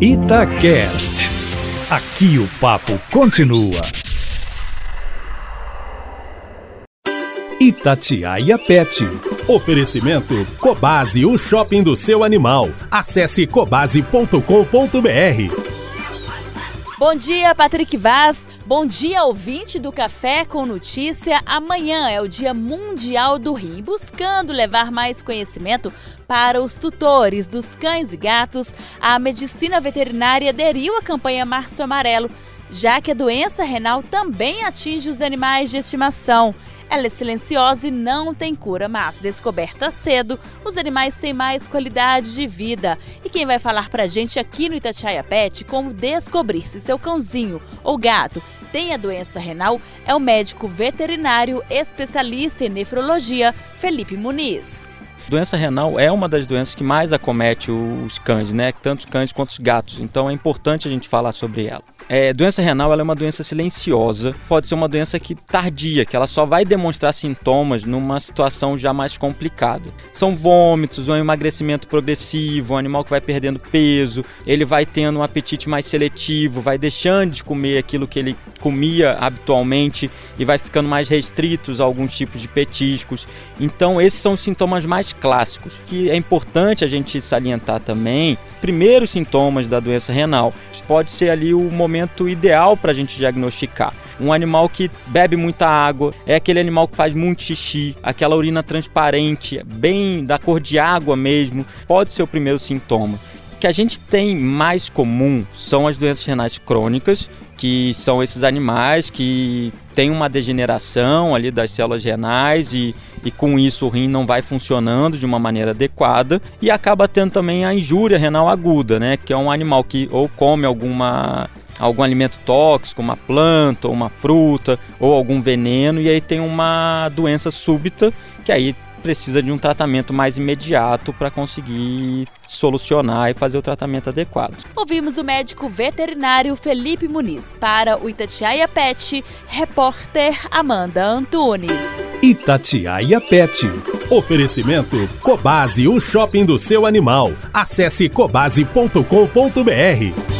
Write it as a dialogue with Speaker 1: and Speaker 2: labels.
Speaker 1: Itacast. Aqui o papo continua. Itatiaia Pet. Oferecimento Cobase, o shopping do seu animal. Acesse cobase.com.br.
Speaker 2: Bom dia, Patrick Vaz. Bom dia, ouvinte do Café com Notícia. Amanhã é o Dia Mundial do Rim, buscando levar mais conhecimento para os tutores dos cães e gatos. A medicina veterinária aderiu à campanha Março Amarelo, já que a doença renal também atinge os animais de estimação. Ela é silenciosa e não tem cura, mas descoberta cedo, os animais têm mais qualidade de vida. E quem vai falar pra gente aqui no Itatiaia Pet como descobrir se seu cãozinho ou gato tem a doença renal é o médico veterinário especialista em nefrologia, Felipe Muniz.
Speaker 3: Doença renal é uma das doenças que mais acomete os cães, né? Tanto os cães quanto os gatos. Então é importante a gente falar sobre ela. É, doença renal é uma doença silenciosa, pode ser uma doença que tardia, que ela só vai demonstrar sintomas numa situação já mais complicada. São vômitos, um emagrecimento progressivo, um animal que vai perdendo peso, ele vai tendo um apetite mais seletivo, vai deixando de comer aquilo que ele comia habitualmente e vai ficando mais restritos a alguns tipos de petiscos. Então, esses são os sintomas mais clássicos, que é importante a gente salientar também. Primeiros sintomas da doença renal pode ser ali o momento ideal para a gente diagnosticar. Um animal que bebe muita água, é aquele animal que faz muito xixi, aquela urina transparente, bem da cor de água mesmo, pode ser o primeiro sintoma. O que a gente tem mais comum são as doenças renais crônicas, que são esses animais que têm uma degeneração ali das células renais e, e com isso o rim não vai funcionando de uma maneira adequada e acaba tendo também a injúria renal aguda, né, que é um animal que ou come alguma algum alimento tóxico, uma planta uma fruta ou algum veneno e aí tem uma doença súbita que aí precisa de um tratamento mais imediato para conseguir solucionar e fazer o tratamento adequado.
Speaker 2: Ouvimos o médico veterinário Felipe Muniz para o Itatiaia Pet, repórter Amanda Antunes.
Speaker 1: Itatiaia Pet. Oferecimento Cobase, o shopping do seu animal. Acesse cobase.com.br.